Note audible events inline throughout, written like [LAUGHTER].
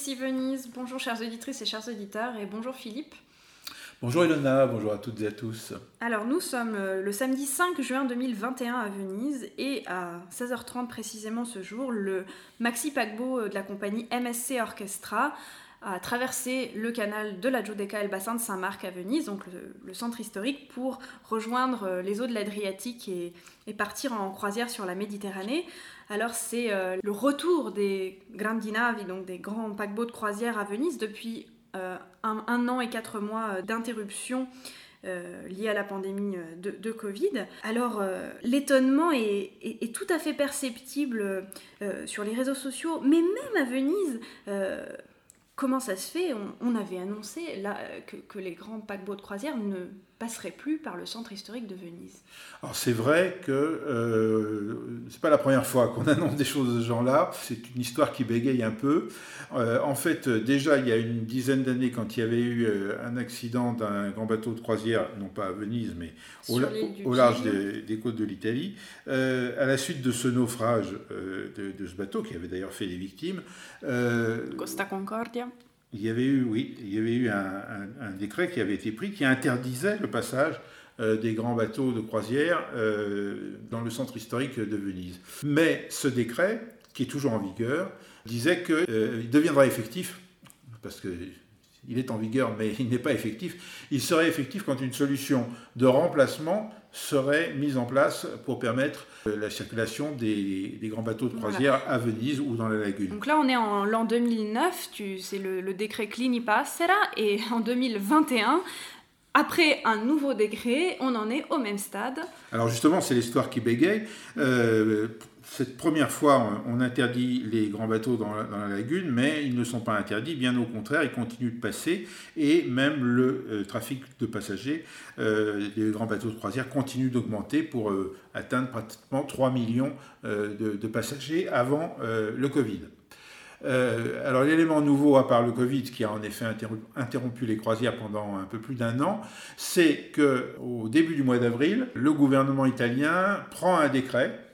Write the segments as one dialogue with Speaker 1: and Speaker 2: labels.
Speaker 1: Ici Venise. Bonjour chères auditrices et chers auditeurs et bonjour Philippe.
Speaker 2: Bonjour Elona, bonjour à toutes et à tous.
Speaker 1: Alors nous sommes euh, le samedi 5 juin 2021 à Venise et à 16h30 précisément ce jour, le maxi paquebot euh, de la compagnie MSC Orchestra a traversé le canal de la Giudecca et le bassin de Saint-Marc à Venise, donc le, centre historique, pour rejoindre euh, les eaux de l'Adriatique et, partir en croisière sur la Méditerranée. Alors c'est euh, le retour des grandi navi, donc des grands paquebots de croisière à Venise depuis euh, un, an et quatre mois d'interruption liée à la pandémie de, Covid. Alors l'étonnement est, tout à fait perceptible sur les réseaux sociaux, mais même à Venise comment ça se fait? On, avait annoncé que, les grands paquebots de croisière ne passerait plus par le centre historique de Venise.
Speaker 2: Alors c'est vrai que euh, c'est pas la première fois qu'on [LAUGHS] annonce des choses de ce genre-là. C'est une histoire qui bégaye un peu. Euh, en fait, déjà il y a une dizaine d'années, quand il y avait eu euh, un accident d'un grand bateau de croisière, non pas à Venise, mais au, large des, côtes de l'Italie, à la suite de ce naufrage de, ce bateau qui avait d'ailleurs fait des victimes.
Speaker 1: Costa Concordia
Speaker 2: il y avait eu, un, décret qui avait été pris qui interdisait le passage euh, des grands bateaux de croisière euh, dans le centre historique de Venise. Mais ce décret, qui est toujours en vigueur, disait qu'il euh, deviendra effectif, parce que il est en vigueur mais il n'est pas effectif, il serait effectif quand une solution de remplacement serait mise en place pour permettre euh, la circulation des, grands bateaux de croisière à Venise ou dans la lagune.
Speaker 1: Donc là, on est en l'an 2009, c'est le, décret Clini Passera, et en 2021, après un nouveau décret, on en est au même stade.
Speaker 2: Alors justement, c'est l'histoire qui bégaye. Euh, cette première fois, on interdit les grands bateaux dans la, lagune, mais ils ne sont pas interdits, bien au contraire, ils continuent de passer, et même le euh, trafic de passagers, euh, les grands bateaux de croisière continuent d'augmenter pour euh, atteindre pratiquement 3 millions de, passagers avant le Covid. alors l'élément nouveau, à part le Covid, qui a en effet interrompu les croisières pendant un peu plus d'un an, c'est qu'au début du mois d'avril, le gouvernement italien prend un décret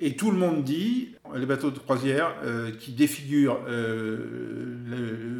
Speaker 2: et tout le monde dit, les bateaux de croisière euh, qui défigurent euh,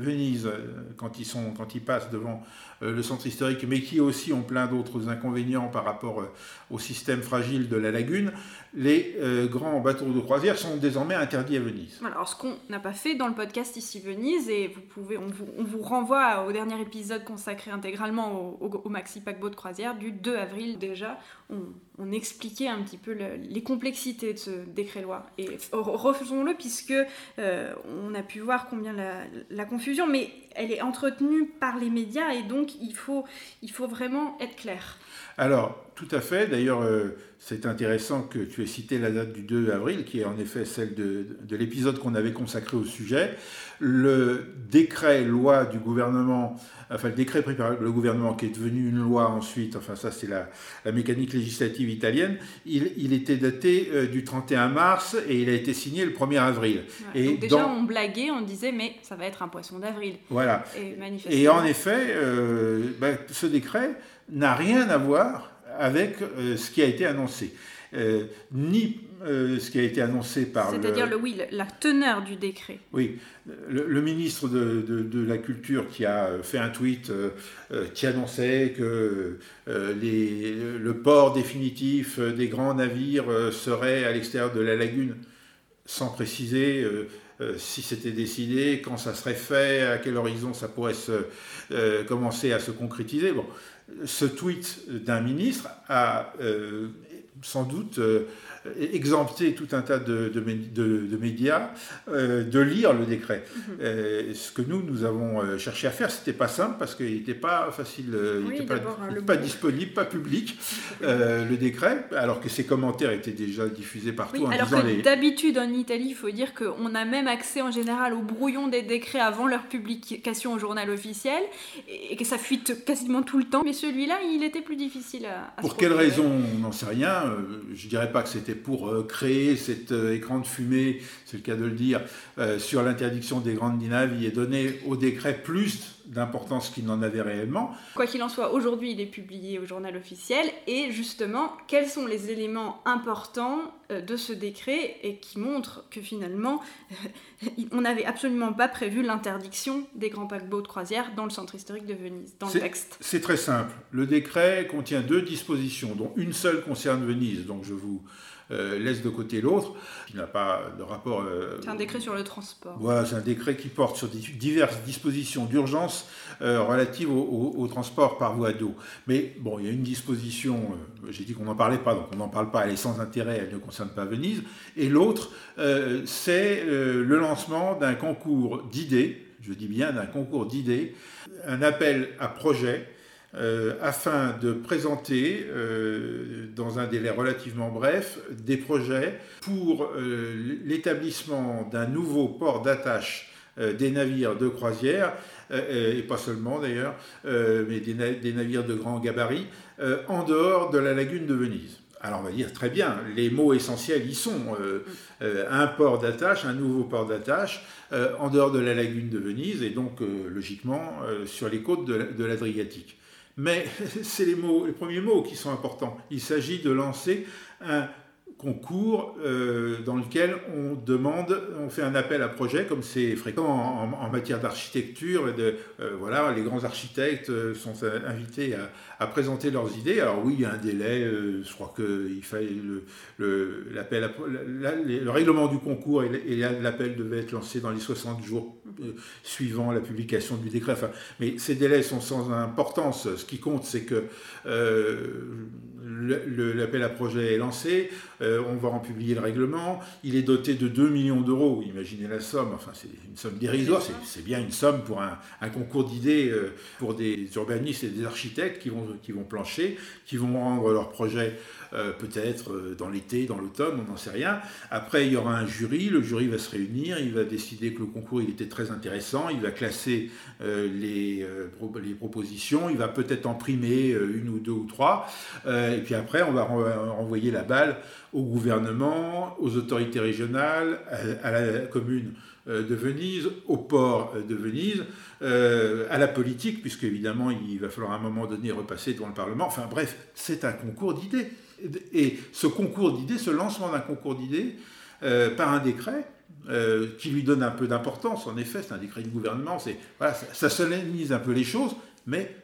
Speaker 2: Venise euh, quand ils, sont, quand ils passent devant le centre historique, mais qui aussi ont plein d'autres inconvénients par rapport au système fragile de la lagune, les grands bateaux de croisière sont désormais interdits à Venise.
Speaker 1: Alors ce qu'on n'a pas fait dans le podcast ici Venise, et vous pouvez, on vous, on vous renvoie au dernier épisode consacré intégralement au, Maxi Paquebot de croisière du 2 avril déjà, on, expliquait un petit peu les complexités de ce décret-loi. Et refaisons-le puisque euh, on a pu voir combien la, confusion, mais elle est entretenue par les médias et donc il faut, il faut vraiment être clair.
Speaker 2: Alors, tout à fait. D'ailleurs, euh, c'est intéressant que tu aies cité la date du 2 avril, qui est en effet celle de, l'épisode qu'on avait consacré au sujet. Le décret loi du gouvernement, enfin le décret pris par le gouvernement qui est devenu une loi ensuite, enfin ça c'est la, mécanique législative italienne, il, était daté euh, du 31 mars et il a été signé le 1er avril.
Speaker 1: et donc déjà on blaguait, on disait mais ça va être un poisson d'avril.
Speaker 2: Voilà. Et, en effet, euh, ben, ce décret n'a rien à voir avec euh, ce qui a été annoncé. Euh, ni euh, ce qui a été annoncé par
Speaker 1: C'est-à-dire, le... oui, la teneur du décret.
Speaker 2: Oui, le, ministre de, de, la Culture qui a fait un tweet qui annonçait que les, le port définitif des grands navires serait à l'extérieur de la lagune, sans préciser si c'était décidé, quand ça serait fait, à quel horizon ça pourrait se, commencer à se concrétiser. Bon, ce tweet d'un ministre a euh, sans doute euh, exempter tout un tas de, de, médias de lire le décret. Mhm. ce que nous, nous avons cherché à faire, c'était pas simple parce qu'il n'était pas facile, il n'était pas, pas disponible, pas public, [LAUGHS] le décret, alors que ses commentaires étaient déjà diffusés partout.
Speaker 1: alors que d'habitude en Italie, il faut dire qu'on a même accès en général au brouillon des décrets avant leur publication au journal officiel et que ça fuite quasiment tout le temps. Mais celui-là, il était plus difficile à,
Speaker 2: Pour quelle raison On n'en sait rien. Euh, je dirais pas que c'était pour euh, créer cet euh, écran de fumée, c'est le cas de le dire, sur l'interdiction des grandes dinaves et donner au décret plus d'importance qu'il n'en avait réellement.
Speaker 1: Quoi qu'il en soit, aujourd'hui il est publié au journal officiel et justement, quels sont les éléments importants euh, de ce décret et qui montrent que finalement, [LAUGHS] on n'avait absolument pas prévu l'interdiction des grands paquebots de croisière dans le centre historique de Venise, dans le texte.
Speaker 2: C'est très simple. Le décret contient deux dispositions, dont une seule concerne Venise, donc je vous euh, laisse de côté l'autre, qui n'a pas de rapport.
Speaker 1: Euh, c'est un décret sur le transport.
Speaker 2: Voilà, c'est un décret qui porte sur diverses dispositions d'urgence euh, relatives au, transport par voie d'eau. Mais bon, il y a une disposition, j'ai dit qu'on n'en parlait pas, donc on n'en parle pas, elle est sans intérêt, elle ne concerne pas Venise. Et l'autre, c'est le lancement d'un concours d'idées, je dis bien d'un concours d'idées, un appel à projet euh, afin de présenter, euh, dans un délai relativement bref, des projets pour euh, l'établissement d'un nouveau port d'attache des navires de croisière, et pas seulement d'ailleurs, mais des, navires de grand gabarit, en dehors de la lagune de Venise. Alors on va dire très bien, les mots essentiels y sont. un port d'attache, un nouveau port d'attache, en dehors de la lagune de Venise, et donc logiquement sur les côtes de l'Adriatique. Mais [LAUGHS] c'est les, les premiers mots qui sont importants. Il s'agit de lancer un concours euh, dans lequel on demande, on fait un appel à projet, comme c'est fréquent en, matière d'architecture. Euh, voilà, les grands architectes euh, sont invités à, présenter leurs idées. Alors oui, il y a un délai. je crois qu'il fallait le, le, règlement du concours et l'appel devait être lancé dans les 60 jours suivant la publication du décret. Enfin, mais ces délais sont sans importance. Ce qui compte, c'est que l'appel à projet est lancé, on va en publier le règlement, il est doté de 2 millions d'euros, imaginez la somme, enfin c'est une somme dérisoire, c'est bien une somme pour un, concours d'idées euh, pour des urbanistes et des architectes qui vont, qui vont plancher, qui vont rendre leur projet euh, peut-être euh, dans l'été, dans l'automne, on n'en sait rien. Après, il y aura un jury, le jury va se réunir, il va décider que le concours était très intéressant, il va classer euh, les, les, propositions, il va peut-être en primer une ou deux ou trois, et puis après, on va renvoyer la balle au gouvernement, aux autorités régionales, à, la commune de Venise, au port de Venise, à la politique, puisque évidemment il va falloir à un moment donné repasser devant le Parlement. Enfin bref, c'est un concours d'idées. Et ce concours d'idées, ce lancement d'un concours d'idées euh, par un décret, euh, qui lui donne un peu d'importance, en effet, c'est un décret du gouvernement, c'est, voilà, ça, ça solennise un peu les choses, mais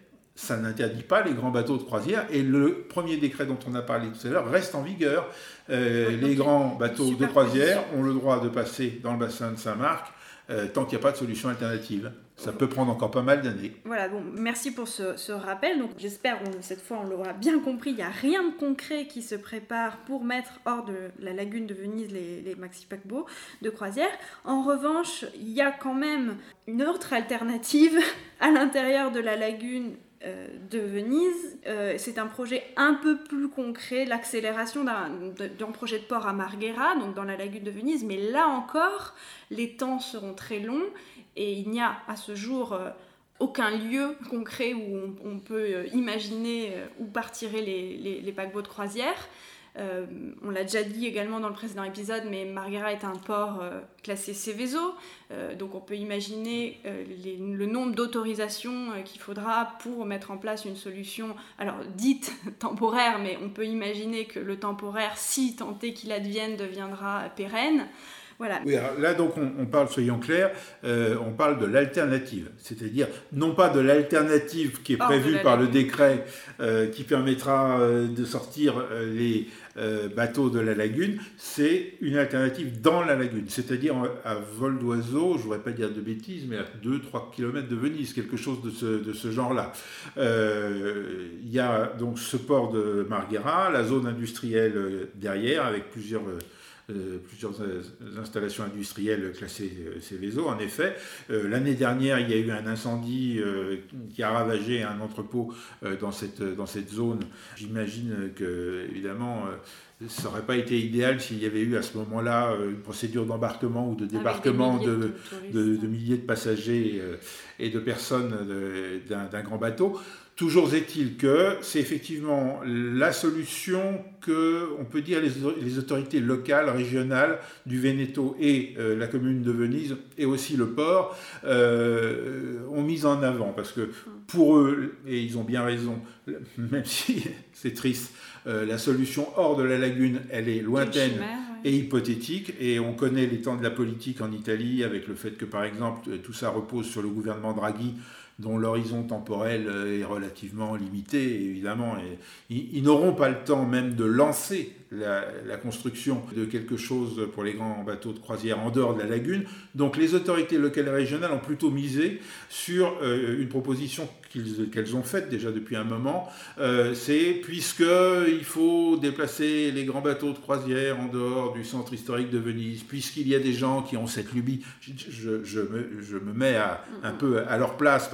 Speaker 2: ça n'interdit pas les grands bateaux de croisière. Et le premier décret dont on a parlé tout à l'heure reste en vigueur. Euh, les grands bateaux de croisière ont le droit de passer dans le bassin de Saint-Marc euh, tant qu'il n'y a pas de solution alternative. Ça peut prendre encore pas mal d'années.
Speaker 1: Voilà, bon, merci pour ce, rappel. Donc, j'espère que cette fois on l'aura bien compris. Il n'y a rien de concret qui se prépare pour mettre hors de la lagune de Venise les, les maxi paquebots de croisière. En revanche, il y a quand même une autre alternative [LAUGHS] à l'intérieur de la lagune euh, de Venise. Euh, c'est un projet un peu plus concret, l'accélération d'un projet de port à Marghera, donc dans la lagune de Venise, mais là encore, les temps seront très longs et il n'y a à ce jour euh, aucun lieu concret où on, peut imaginer où partiraient les, paquebots de croisière. Euh, on l'a déjà dit également dans le précédent épisode, mais Marghera est un port euh, classé Céveso, euh, donc on peut imaginer le nombre d'autorisations qu'il faudra pour mettre en place une solution, alors dite [LAUGHS] temporaire, mais on peut imaginer que le temporaire, si est qu'il advienne, deviendra pérenne. Voilà.
Speaker 2: Oui, là donc on, parle, soyons clairs, euh, on parle de l'alternative, c'est-à-dire non pas de l'alternative qui est prévue par le décret euh, qui permettra euh, de sortir les bateaux de la lagune, c'est une alternative dans la lagune, c'est-à-dire à vol d'oiseau, je ne voudrais pas dire de bêtises, mais à 2-3 km de Venise, quelque chose de ce, de ce genre-là. Il y a donc ce port de Marghera, la zone industrielle derrière, avec plusieurs plusieurs installations industrielles classées euh, Céveso. En effet, euh, l'année dernière, il y a eu un incendie qui a ravagé un entrepôt dans, cette, dans cette zone. J'imagine que, évidemment, ça n'aurait pas été idéal s'il y avait eu à ce moment-là une procédure d'embarquement ou de débarquement de, de, milliers de passagers et de personnes d'un grand bateau. Toujours est-il que c'est effectivement la solution que, on peut dire, les, autorités locales, régionales du Veneto et euh, la commune de Venise et aussi le port euh, ont mis en avant. Parce que pour eux, et ils ont bien raison, [LAUGHS] même si [LAUGHS] c'est triste, euh, la solution hors de la lagune, elle est lointaine et hypothétique. Et on connaît les temps de la politique en Italie avec le fait que, par exemple, tout ça repose sur le gouvernement Draghi dont l'horizon temporel euh, est relativement limité, évidemment. Et ils, n'auront pas le temps même de lancer la, construction de quelque chose pour les grands bateaux de croisière en dehors de la lagune. Donc les autorités locales et régionales ont plutôt misé sur euh, une proposition qu'elles ont faite déjà depuis un moment, euh, c'est puisqu'il faut déplacer les grands bateaux de croisière en dehors du centre historique de Venise, puisqu'il y a des gens qui ont cette lubie, je, je, me, je me, mets à, un peu à leur place,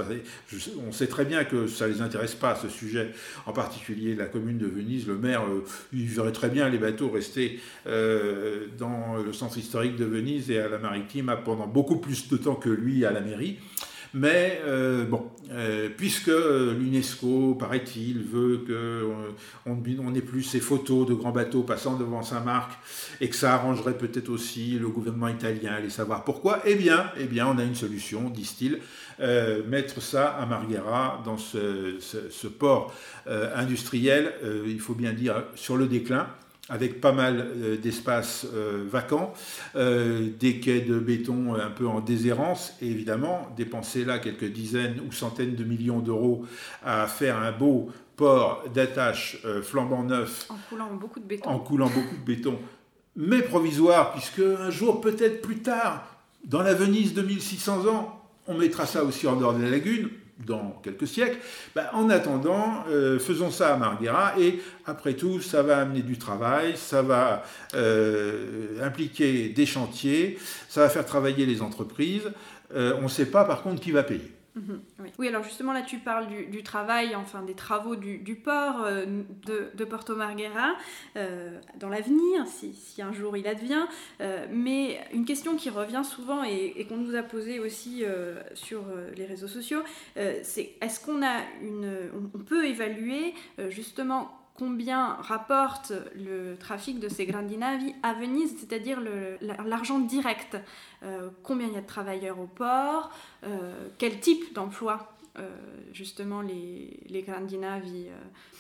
Speaker 2: on sait très bien que ça ne les intéresse pas ce sujet, en particulier la commune de Venise, le maire, euh, il verrait très bien les bateaux rester euh, dans le centre historique de Venise et à la maritime pendant beaucoup plus de temps que lui à la mairie. Mais euh, bon, euh, puisque l'UNESCO, paraît-il, veut qu'on on n'ait plus ces photos de grands bateaux passant devant Saint-Marc et que ça arrangerait peut-être aussi le gouvernement italien, allez savoir pourquoi, eh bien, eh bien on a une solution, disent-ils, mettre ça à Marghera, dans ce port industriel, il faut bien dire, sur le déclin avec pas mal euh, d'espaces euh, vacants, euh, des quais de béton un peu en déshérence, et évidemment, dépenser là quelques dizaines ou centaines de millions d'euros à faire un beau port d'attache flambant neuf.
Speaker 1: En coulant beaucoup de béton.
Speaker 2: En coulant beaucoup de béton, mais provisoire, puisque un jour, peut-être plus tard, dans la Venise de 1600 ans, on mettra ça aussi en dehors de la lagune, dans quelques siècles. Bah, en attendant, euh, faisons ça à Marghera et après tout, ça va amener du travail, ça va euh, impliquer des chantiers, ça va faire travailler les entreprises. Euh, on ne sait pas par contre qui va payer.
Speaker 1: Mhm, oui. alors justement là tu parles du, travail, enfin des travaux du, port euh, de, Porto Marghera euh, dans l'avenir, si, un jour il advient. Euh, mais une question qui revient souvent et, qu'on nous a posée aussi sur les réseaux sociaux, c'est est-ce qu'on a une, on peut évaluer justement combien rapporte le trafic de ces grandi navi à Venise, c'est-à-dire l'argent direct. Euh, combien il y a de travailleurs au port, euh, quel type d'emploi euh, justement les, les grandi navi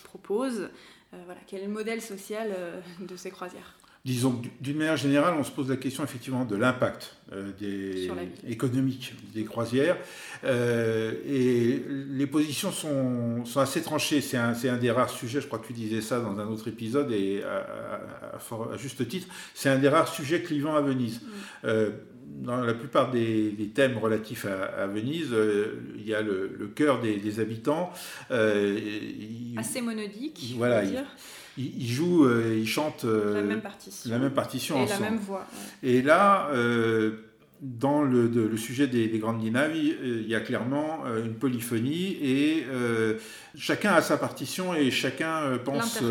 Speaker 1: proposent, voilà, quel modèle social de ces croisières
Speaker 2: disons d'une manière générale, on se pose la question effectivement de l'impact euh, économique des croisières. Euh, et les positions sont, sont assez tranchées. C'est un, un, des rares sujets, je crois que tu disais ça dans un autre épisode, et à, juste titre, c'est un des rares sujets clivants à Venise. Mm. Euh, dans la plupart des, thèmes relatifs à, Venise, il y a le, cœur des, habitants.
Speaker 1: Assez monodique,
Speaker 2: voilà, dire ils, jouent, euh, ils chantent
Speaker 1: euh, la même partition,
Speaker 2: la même partition
Speaker 1: et
Speaker 2: ensemble.
Speaker 1: la même voix.
Speaker 2: Et là, euh, dans le, le, sujet des, grandes dinaves, il y a clairement une polyphonie et chacun a sa partition et chacun pense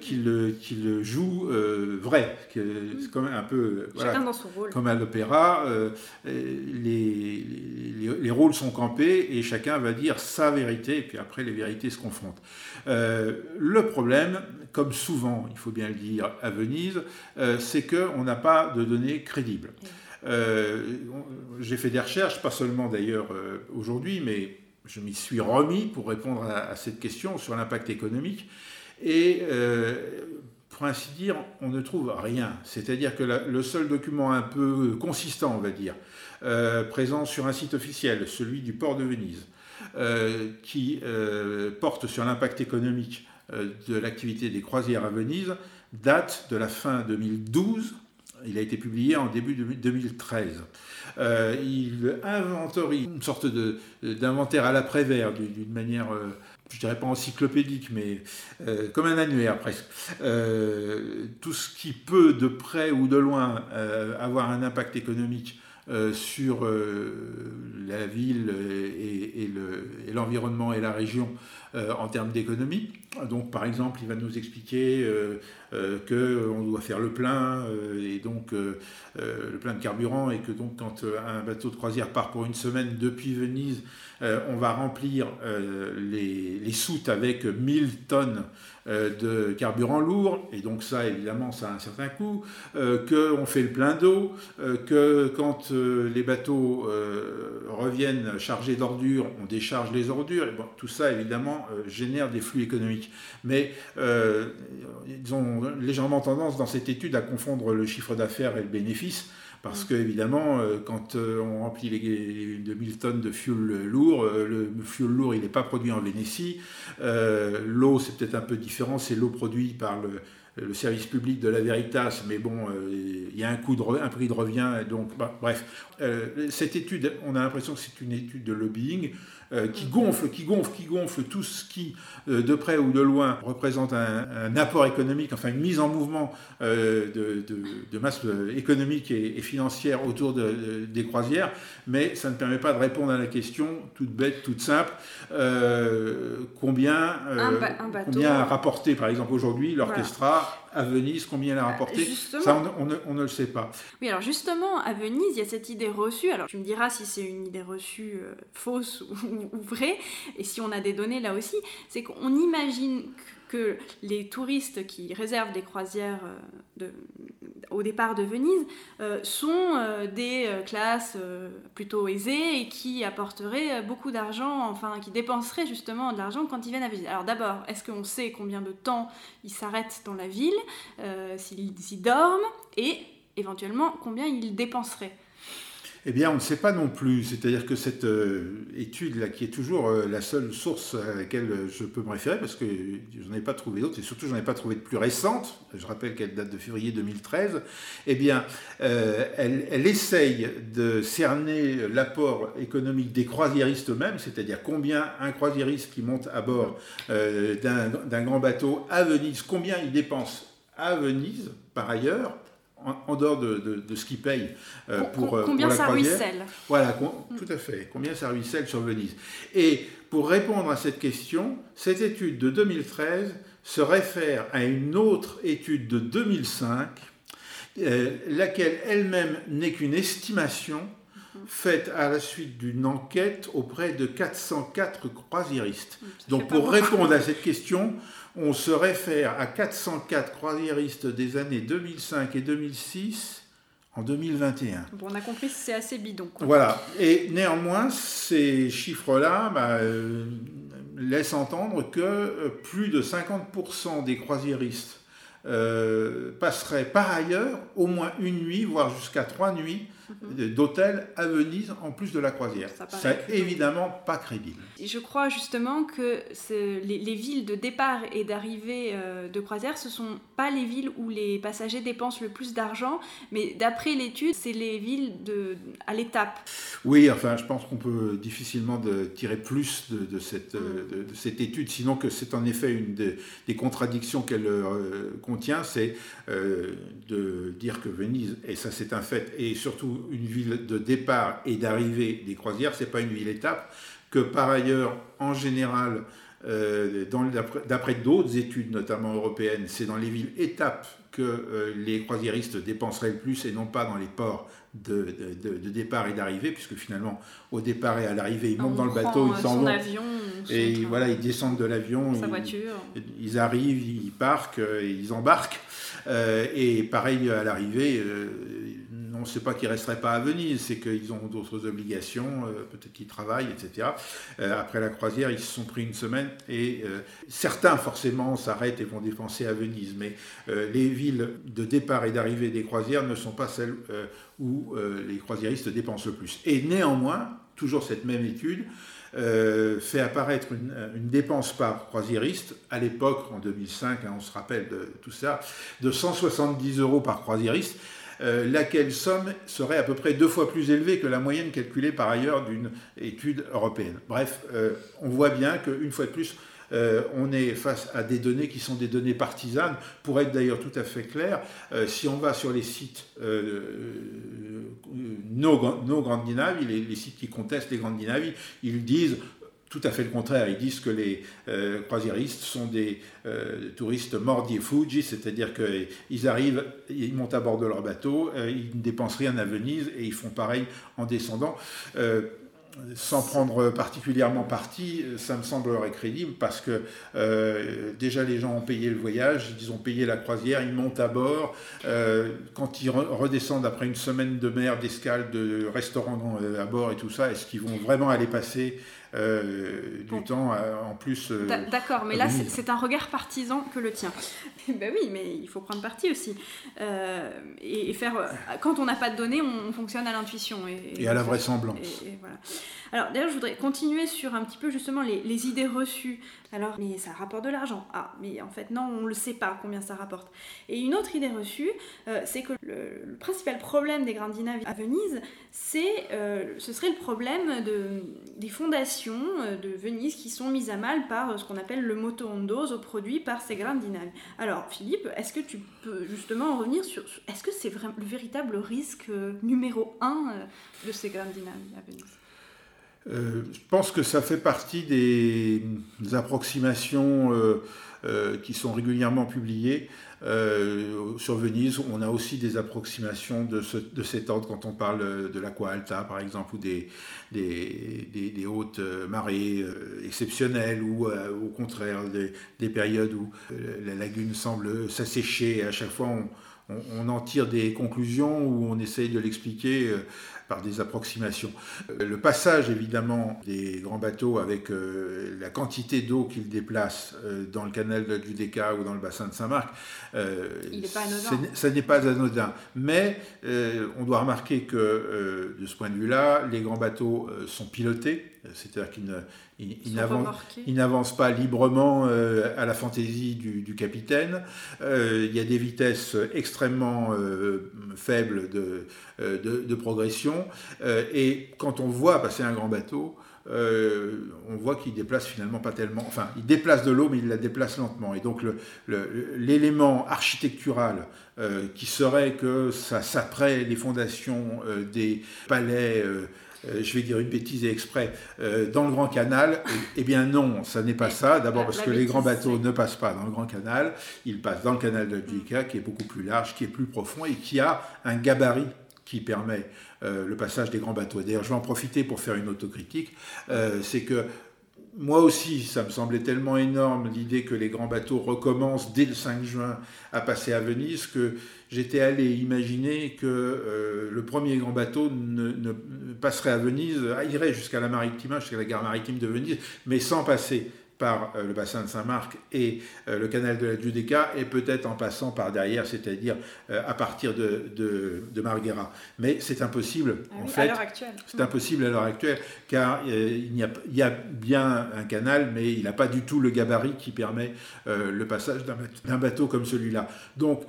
Speaker 2: qu'il joue vrai. C'est comme un peu
Speaker 1: chacun dans son rôle.
Speaker 2: comme à l'opéra, les, les, rôles sont campés et chacun va dire sa vérité et puis après les vérités se confrontent. Euh, le problème, comme souvent, il faut bien le dire, à Venise, euh, c'est qu'on n'a pas de données crédibles. Euh, j'ai fait des recherches, pas seulement d'ailleurs aujourd'hui, mais je m'y suis remis pour répondre à, cette question sur l'impact économique. Et pour ainsi dire, on ne trouve rien. C'est-à-dire que le seul document un peu consistant, on va dire, euh, présent sur un site officiel, celui du port de Venise, euh, qui euh, porte sur l'impact économique de l'activité des croisières à Venise, date de la fin 2012. Il a été publié en début 2013. il inventorie une sorte d'inventaire à l'après-vert, d'une manière je dirais pas encyclopédique, mais euh, comme un annuaire presque. Euh, tout ce qui peut de près ou de loin euh, avoir un impact économique sur la ville et, l'environnement et, la région en termes d'économie. Donc par exemple, il va nous expliquer qu'on doit faire le plein et donc le plein de carburant et que donc quand un bateau de croisière part pour une semaine depuis Venise, euh, on va remplir euh, les, soutes avec 1000 tonnes euh, de carburant lourd, et donc ça évidemment ça a un certain coût, qu'on fait le plein d'eau, que quand les bateaux reviennent chargés d'ordures, on décharge les ordures, et bon, tout ça évidemment génère des flux économiques. Mais ils ont légèrement tendance dans cette étude à confondre le chiffre d'affaires et le bénéfice. Parce que évidemment, euh, quand euh, on remplit les, 2000 tonnes de fuel lourd, euh, le fuel lourd, il n'est pas produit en Vénétie. l'eau, c'est peut-être un peu différent, c'est l'eau produite par le, service public de la Veritas, mais bon, il y a un, coût de, un prix de revient. Donc, bah, bref, cette étude, on a l'impression que c'est une étude de lobbying. Euh, qui gonfle, qui gonfle, qui gonfle tout ce qui, euh, de près ou de loin, représente un, apport économique, enfin une mise en mouvement euh, de, masse économique et, financière autour des croisières, mais ça ne permet pas de répondre à la question toute bête, toute simple, combien, combien a rapporté, par exemple, aujourd'hui l'orchestra à Venise, combien elle a rapporté Ça, on, ne, le sait pas.
Speaker 1: Oui, alors justement, à Venise, il y a cette idée reçue. Alors, tu me diras si c'est une idée reçue fausse [LAUGHS] ou, ou, vrai, et si on a des données là aussi, c'est qu'on imagine que les touristes qui réservent des croisières euh, au départ de Venise euh, sont euh, des classes plutôt aisées et qui apporteraient beaucoup d'argent, enfin qui dépenseraient justement de l'argent quand ils viennent à Venise. Alors d'abord, est-ce qu'on sait combien de temps ils s'arrêtent dans la ville, s'ils dorment, et éventuellement combien ils dépenseraient?
Speaker 2: Eh bien, on ne sait pas non plus. C'est-à-dire que cette euh, étude-là, qui est toujours euh, la seule source à laquelle je peux me référer, parce que je n'en ai pas trouvé d'autres, et surtout je n'en ai pas trouvé de plus récente, je rappelle qu'elle date de février 2013, eh bien, euh, elle, elle, essaye de cerner l'apport économique des croisiéristes eux-mêmes, c'est-à-dire combien un croisiériste qui monte à bord d'un grand bateau à Venise, combien il dépense à Venise, par ailleurs, en, dehors de, ce qu'il paye
Speaker 1: euh, pour, euh, combien ça ruisselle
Speaker 2: Voilà, tout à fait. Combien ça ruisselle sur Venise. Et pour répondre à cette question, cette étude de 2013 se réfère à une autre étude de 2005, euh, laquelle elle-même n'est qu'une estimation faite à la suite d'une enquête auprès de 404 croisiéristes. Donc pour répondre à cette question, on se réfère à 404 croisiéristes des années 2005 et 2006 en 2021.
Speaker 1: Bon, on a compris que c'est assez bidon.
Speaker 2: Voilà. Et néanmoins, ces chiffres-là bah, euh, laissent entendre que euh, plus de 50% des croisiéristes euh, passeraient par ailleurs au moins une nuit, voire jusqu'à trois nuits. D'hôtels à Venise en plus de la croisière. Ça, n'est évidemment pas crédible.
Speaker 1: je crois justement que les, les, villes de départ et d'arrivée euh, de croisière, ce sont pas les villes où les passagers dépensent le plus d'argent, mais d'après l'étude, c'est les villes de, à l'étape.
Speaker 2: Oui, enfin, je pense qu'on peut difficilement de tirer plus de, cette, euh, de, cette, étude, sinon que c'est en effet une des, contradictions qu'elle euh, contient, c'est de dire que Venise, et ça c'est un fait, et surtout une ville de départ et d'arrivée des croisières, c'est pas une ville étape, que par ailleurs, en général, euh, d'après d'autres études, notamment européennes, c'est dans les villes étapes que euh, les croisiéristes dépenseraient le plus et non pas dans les ports de, départ et d'arrivée, puisque finalement, au départ et à l'arrivée, ils montent dans le bateau, ils s'en vont. et voilà, ils descendent de l'avion, ils, ils, arrivent, ils parquent, ils embarquent. Euh, et pareil à l'arrivée, on ne sait pas qu'ils resteraient pas à Venise, c'est qu'ils ont d'autres obligations, peut-être qu'ils travaillent, etc. après la croisière, ils se sont pris une semaine et certains forcément s'arrêtent et vont dépenser à Venise, mais les villes de départ et d'arrivée des croisières ne sont pas celles où les croisiéristes dépensent le plus. Et néanmoins, toujours cette même étude, euh, fait apparaître une, dépense par croisiériste, à l'époque, en 2005, hein, on se rappelle de tout ça, de 170 euros par croisiériste, euh, laquelle somme serait à peu près deux fois plus élevée que la moyenne calculée par ailleurs d'une étude européenne. Bref, euh, on voit bien qu'une fois de plus, euh, on est face à des données qui sont des données partisanes. Pour être d'ailleurs tout à fait clair, si on va sur les sites euh, nos, les, sites qui contestent les grandes dinavies, ils disent tout à fait le contraire. Ils disent que les croisiéristes sont des touristes mordi Fuji, c'est-à-dire qu'ils arrivent, ils montent à bord de leur bateau, ils ne dépensent rien à Venise et ils font pareil en descendant sans prendre particulièrement parti, ça me semblerait crédible parce que euh, déjà les gens ont payé le voyage, ils ont payé la croisière, ils montent à bord. Euh, quand ils redescendent après une semaine de mer, d'escale, de restaurant euh, à bord et tout ça, est-ce qu'ils vont vraiment aller passer du temps en plus
Speaker 1: D'accord, mais là c'est un regard partisan que le tien. [LAUGHS] ben oui, mais il faut prendre parti aussi. et, faire. Quand on n'a pas de données, on, fonctionne à l'intuition.
Speaker 2: Et, à la vraisemblance.
Speaker 1: Voilà. Alors d'ailleurs, je voudrais continuer sur un petit peu justement les, idées reçues. Alors, mais ça rapporte de l'argent. Ah, mais en fait, non, on ne le sait pas combien ça rapporte. Et une autre idée reçue, euh, c'est que le, principal problème des Grandinavi à Venise, c'est, euh, ce serait le problème de, des fondations euh, de Venise qui sont mises à mal par ce qu'on appelle le moto hondoso produit par ces Grandinavi. Alors, Philippe, est-ce que tu peux justement revenir sur, est-ce que c'est le véritable risque numéro un de ces Grandinavi à Venise?
Speaker 2: Euh, je pense que ça fait partie des, approximations euh, euh, qui sont régulièrement publiées. Sur Venise, on a aussi des approximations de, cet ordre quand on parle de l'aqua alta, par exemple, ou des, hautes marées exceptionnelles, ou au contraire des, des, périodes où la lagune semble s'assécher. À chaque fois, on, on, en tire des conclusions ou on essaye de l'expliquer par des approximations. Euh, le passage évidemment des grands bateaux avec euh, la quantité d'eau qu'ils déplacent euh, dans le canal de Giudecca ou dans le bassin de Saint-Marc, ça n'est pas anodin. Mais on doit remarquer que de ce point de vue-là, les grands bateaux sont pilotés, c'est-à-dire qu'ils ne il, n'avance pas librement à la fantaisie du, capitaine. Il y a des vitesses extrêmement faibles de, de, progression. Et quand on voit passer un grand bateau, on voit qu'il déplace finalement pas tellement. Enfin, il déplace de l'eau, mais il la déplace lentement. Et donc, l'élément architectural qui serait que ça s'apprête les fondations des palais euh, je vais dire une bêtise exprès, euh, dans le Grand Canal. Eh, bien non, ça n'est pas ça. D'abord parce que les grands bateaux ne passent pas dans le Grand Canal, ils passent dans le canal de Gica, qui est beaucoup plus large, qui est plus profond et qui a un gabarit qui permet euh, le passage des grands bateaux. D'ailleurs, je vais en profiter pour faire une autocritique. c'est que moi aussi, ça me semblait tellement énorme l'idée que les grands bateaux recommencent dès le 5 juin à passer à Venise que j'étais allé imaginer que euh, le premier grand bateau ne, passerait à Venise, irait jusqu'à la Maritima, jusqu'à la gare maritime de Venise, mais sans passer par euh, le bassin de Saint-Marc et euh, le canal de la Giudecca, et peut-être en passant par derrière, c'est-à-dire euh, à partir de, de, Marghera. Mais c'est impossible,
Speaker 1: ah
Speaker 2: en fait.
Speaker 1: À l'heure actuelle.
Speaker 2: C'est impossible à l'heure actuelle, car il, y a, il, y a, bien un canal, mais il n'a pas du tout le gabarit qui permet le passage d'un bateau comme celui-là. Donc,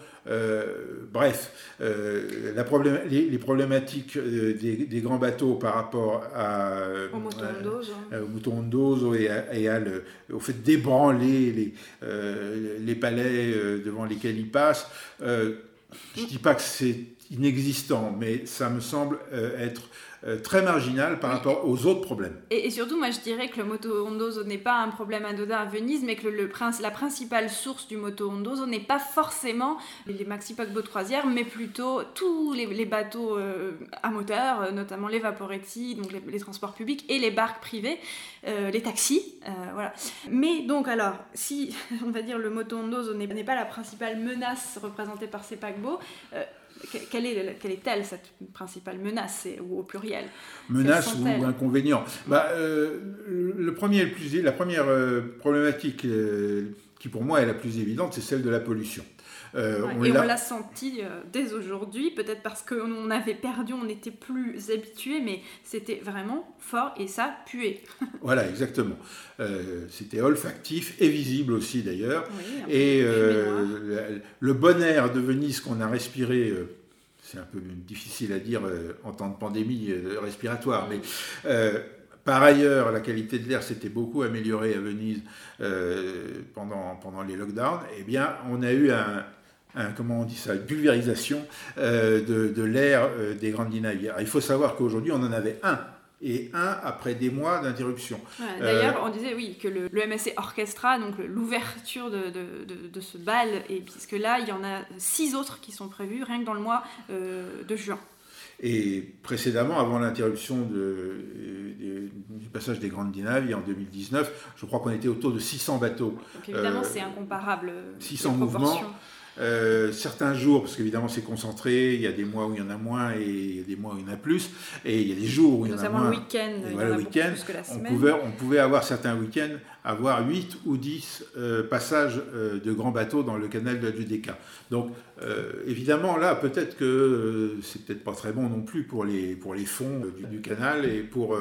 Speaker 2: bref, la problème, les, problématiques des, grands bateaux par rapport à,
Speaker 1: au
Speaker 2: mouton d'Ozo et et à le, au fait d'ébranler les, euh, les palais euh, devant lesquels il passe. Euh, je ne dis pas que c'est inexistant, mais ça me semble être euh, très marginal par rapport aux autres problèmes.
Speaker 1: Et, surtout, moi je dirais que le moto hondoso n'est pas un problème anodin à Venise, mais que le, la principale source du moto hondoso n'est pas forcément les maxi paquebots de croisière, mais plutôt tous les, bateaux euh, à moteur, euh, notamment les vaporetti, donc les, transports publics, et les barques privées, les taxis. voilà. Mais donc, alors, si [LAUGHS] on va dire le moto hondoso n'est pas la principale menace représentée par ces paquebots, quelle est quelle est-elle cette principale menace ou au pluriel?
Speaker 2: Menace ou inconvénient. Bah, Le premier, le plus, la première problématique qui pour moi est la plus évidente, c'est celle de la pollution.
Speaker 1: Euh, on et on l'a senti euh, dès aujourd'hui, peut-être parce qu'on avait perdu, on n'était plus habitué, mais c'était vraiment fort et ça puait. [LAUGHS]
Speaker 2: voilà, exactement. Euh, c'était olfactif et visible aussi d'ailleurs. et le bon air de Venise qu'on a respiré c'est un peu difficile à dire en temps de pandémie respiratoire, mais par ailleurs, la qualité de l'air s'était beaucoup améliorée à Venise pendant, pendant les lockdowns. Eh bien, on a eu un, comment on dit ça, une pulvérisation euh, de, l'air euh, des grandes navires. Il faut savoir qu'aujourd'hui, on en avait un et un après des mois d'interruption.
Speaker 1: D'ailleurs, euh, on disait oui que le, MSC Orchestra, donc l'ouverture de, de, ce bal, et puisque là, il y en a six autres qui sont prévus rien que dans le mois de juin.
Speaker 2: Et précédemment, avant l'interruption du passage des grandes navires en 2019, je crois qu'on était autour de 600 bateaux.
Speaker 1: Donc évidemment, c'est incomparable.
Speaker 2: 600 mouvements. Euh, certains jours, parce qu'évidemment c'est concentré, il y a des mois où il y en a moins et il y a des mois où il y en a plus, et il y a des jours où il y en a moins.
Speaker 1: le week-end,
Speaker 2: voilà, le week-end, on pouvait, on pouvait avoir certains week-ends avoir 8 ou 10 euh, passages euh, de grands bateaux dans le canal de la Judéca. Donc évidemment là, peut-être que c'est peut-être pas très bon non plus pour les, pour les fonds du, du, canal et pour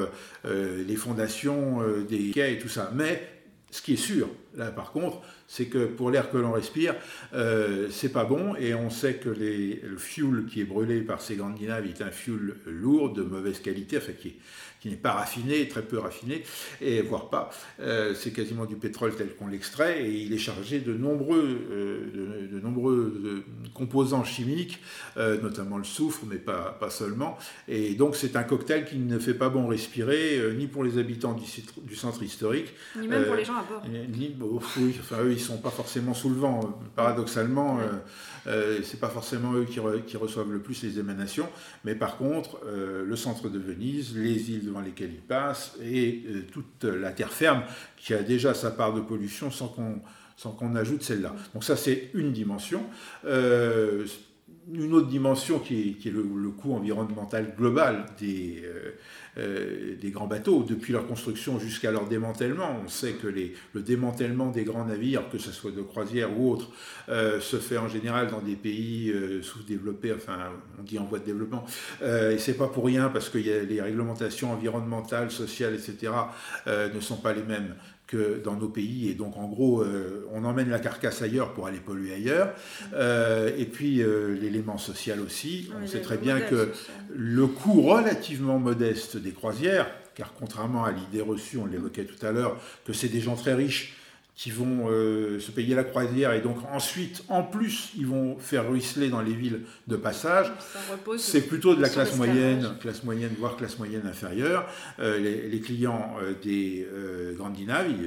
Speaker 2: les fondations des quais et tout ça. Mais ce qui est sûr, là par contre, c'est que pour l'air que l'on respire, euh, c'est pas bon et on sait que le fuel qui est brûlé par ces grandes naves est un fuel lourd, de mauvaise qualité, enfin qui, n'est pas raffiné, très peu raffiné, et voire pas. Euh, c'est quasiment du pétrole tel qu'on l'extrait et il est chargé de nombreux, euh, de, nombreux composants chimiques, notamment le soufre, mais pas, pas seulement. Et donc c'est un cocktail qui ne fait pas bon respirer, ni pour les habitants du, centre historique.
Speaker 1: Ni même pour les gens à bord.
Speaker 2: Ni, oui, enfin eux, ils sont pas forcément sous le vent. Paradoxalement, euh, euh, c'est pas forcément eux qui, reçoivent le plus les émanations, mais par contre, euh, le centre de Venise, les îles devant lesquelles ils passent et toute la terre ferme qui a déjà sa part de pollution sans qu'on sans qu'on ajoute celle-là. Donc ça, c'est une dimension une autre dimension qui est, le, coût environnemental global des, euh, euh, des grands bateaux, depuis leur construction jusqu'à leur démantèlement. On sait que le démantèlement des grands navires, que ce soit de croisière ou autre, euh, se fait en général dans des pays sous-développés, enfin on dit en voie de développement, et c'est pas pour rien parce que les réglementations environnementales, sociales, etc. ne sont pas les mêmes que dans nos pays. Et donc, en gros, euh, on emmène la carcasse ailleurs pour aller polluer ailleurs. Euh, et puis, euh, l'élément social aussi. on sait très bien que le coût relativement modeste des croisières, car contrairement à l'idée reçue, on l'évoquait tout à l'heure, que c'est des gens très riches qui vont euh, se payer la croisière et donc ensuite, en plus, ils vont faire ruisseler dans les villes de passage. C'est plutôt de la classe moyenne, classe moyenne, voire classe moyenne inférieure. Euh, les, clients euh, des dynamiques,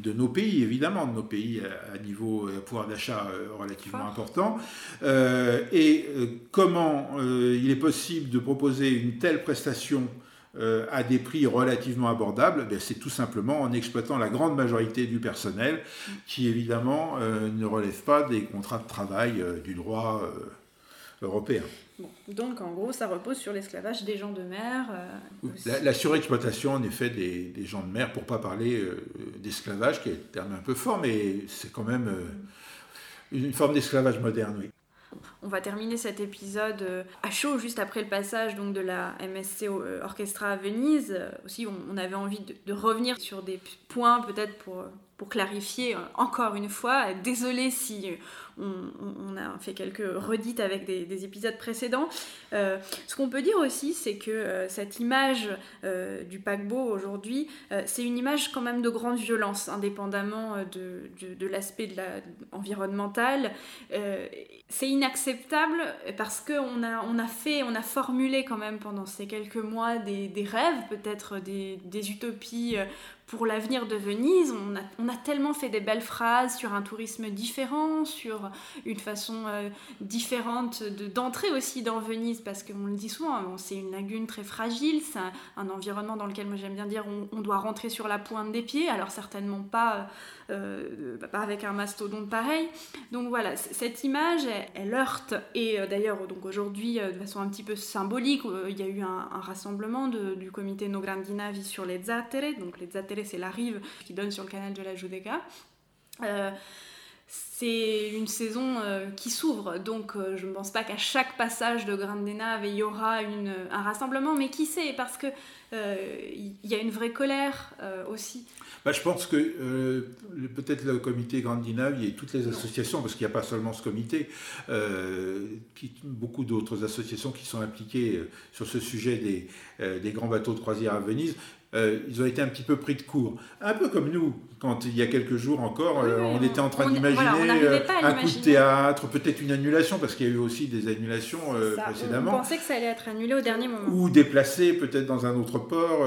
Speaker 2: de nos pays, évidemment, de nos pays à, niveau pouvoir d'achat relativement important. et comment il est possible de proposer une telle prestation euh, à des prix relativement abordables, ben, c'est tout simplement en exploitant la grande majorité du personnel qui évidemment euh, ne relève pas des contrats de travail euh, du droit européen.
Speaker 1: donc en gros, ça repose sur l'esclavage des gens de mer.
Speaker 2: La, surexploitation en effet des, gens de mer, pour pas parler d'esclavage, qui est un terme un peu fort, mais c'est quand même une forme d'esclavage moderne, oui.
Speaker 1: On va terminer cet épisode euh, à chaud juste après le passage donc de la MSC euh, Orchestra à Venise. Euh, aussi, on, avait envie de, revenir sur des points peut-être pour, clarifier encore une fois. Désolé si on, a fait quelques redites avec des, épisodes précédents. Euh, ce qu'on peut dire aussi, c'est que euh, cette image euh, du paquebot aujourd'hui, c'est une image quand même de grande violence, indépendamment de, l'aspect de environnemental. c'est inacceptable parce qu'on a, on a fait, on a formulé quand même pendant ces quelques mois des, rêves, peut-être des, des, utopies pour l'avenir de Venise. On a, on a, tellement fait des belles phrases sur un tourisme différent, sur une façon euh, différente d'entrer aussi dans Venise, parce qu'on le dit souvent, c'est une lagune très fragile, c'est un, environnement dans lequel moi j'aime bien dire on, doit rentrer sur la pointe des pieds, alors certainement pas euh, pas avec un mastodonte pareil. Donc voilà, cette image, elle, heurte. Et euh, d'ailleurs, donc aujourd'hui, euh, de façon un petit peu symbolique, il y a eu un, rassemblement du comité No Grandi Navi sur les Zattere. Donc les Zattere, c'est la rive qui donne sur le canal de la Giudecca c'est une saison qui s'ouvre, donc je ne pense pas qu'à chaque passage de Grande Nave il y aura un rassemblement, mais qui sait, parce que il y a une vraie colère aussi.
Speaker 2: Bah, je pense que euh, peut-être le comité Grandinavi et toutes les associations, parce qu'il n'y a pas seulement ce comité, euh, qui, beaucoup d'autres associations qui sont impliquées euh, sur ce sujet des, des grands bateaux de croisière à Venise, ils ont été un petit peu pris de court. Un peu comme nous, quand il y a quelques jours encore, euh, on, était en train d'imaginer euh, un coup de théâtre, peut-être une annulation, parce qu'il y a eu aussi des annulations euh, précédemment.
Speaker 1: On pensait que ça allait être annulé au dernier moment.
Speaker 2: Ou déplacé peut-être dans un autre port.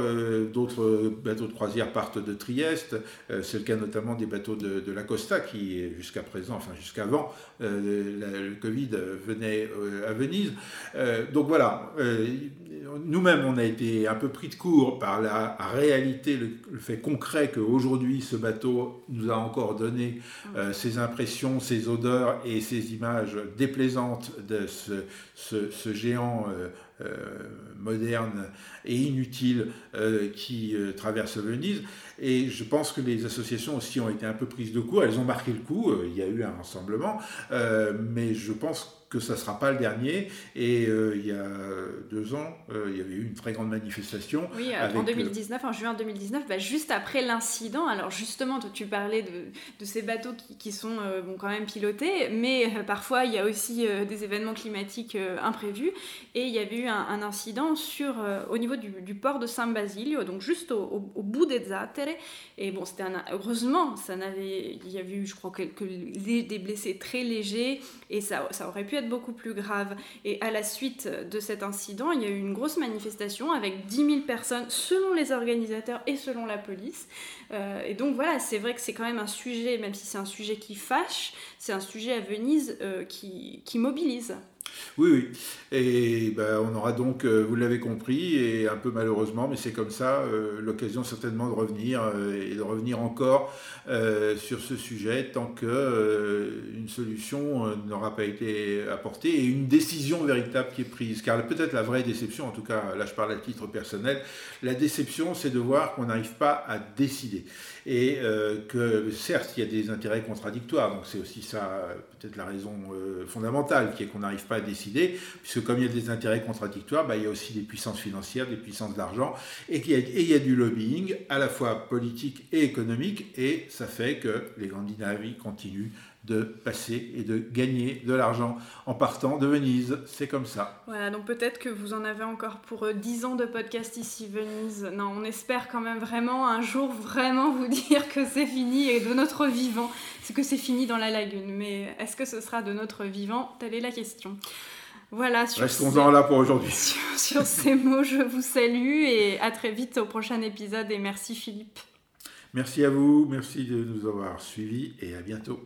Speaker 2: D'autres bateaux de croisière partent de Trieste. C'est le cas notamment des bateaux de, la Costa, qui jusqu'à présent, enfin jusqu'avant le Covid, venait à Venise. donc voilà, nous-mêmes, on a été un peu pris de court par la réalité, le, le fait concret qu'aujourd'hui, ce bateau nous a encore donné euh, ces impressions, ces odeurs et ces images déplaisantes de ce, géant euh, euh, moderne et inutile qui traverse Venise. Et je pense que les associations aussi ont été un peu prises de court. Elles ont marqué le coup. il y a eu un rassemblement. mais je pense que ça ne sera pas le dernier. Et euh, il y a deux ans, euh, il y avait eu une très grande manifestation.
Speaker 1: Oui, euh, en 2019, en juin 2019, bah, juste après l'incident. Alors justement, tu parlais de, de ces bateaux qui, qui sont bon, quand même pilotés, mais parfois il y a aussi des événements climatiques imprévus. Et il y avait eu un, incident sur, au niveau du, du, port de San Basilio, donc juste au, au, bout des Zattere. Et bon, c'était heureusement, ça n'avait, il y avait eu, je crois, quelques, des blessés très légers, et ça, ça aurait pu être beaucoup plus grave. Et à la suite de cet incident, il y a eu une grosse manifestation avec 10 000 personnes selon les organisateurs et selon la police. Euh, et donc voilà, c'est vrai que c'est quand même un sujet, même si c'est un sujet qui fâche, c'est un sujet à Venise euh, qui, qui mobilise.
Speaker 2: Oui, oui. Et ben, on aura donc, euh, vous l'avez compris, et un peu malheureusement, mais c'est comme ça, euh, l'occasion certainement de revenir euh, et de revenir encore sur ce sujet tant que une solution n'aura pas été apportée et une décision véritable qui est prise. Car peut-être la vraie déception, en tout cas là je parle à titre personnel, la déception c'est de voir qu'on n'arrive pas à décider et que certes il y a des intérêts contradictoires, donc c'est aussi ça peut-être la raison fondamentale qui est qu'on n'arrive pas à décider, puisque comme il y a des intérêts contradictoires, bah, il y a aussi des puissances financières, des puissances d'argent, et, il y a du lobbying, à la fois politique et économique, et ça fait que les Scandinavies continuent de passer et de gagner de l'argent en partant de Venise. C'est comme ça.
Speaker 1: Voilà, donc peut-être que vous en avez encore pour 10 euh, ans de podcast ici, Venise. Non, on espère quand même vraiment un jour vraiment vous [LAUGHS] dire que c'est fini et de notre vivant. C'est que c'est fini dans la lagune. Mais est-ce que ce sera de notre vivant? Telle est la question. Voilà,
Speaker 2: Restons-en là pour aujourd'hui. [LAUGHS]
Speaker 1: sur ces mots, je vous salue et à très vite au prochain épisode et merci Philippe.
Speaker 2: Merci à vous, merci de nous avoir suivis et à bientôt.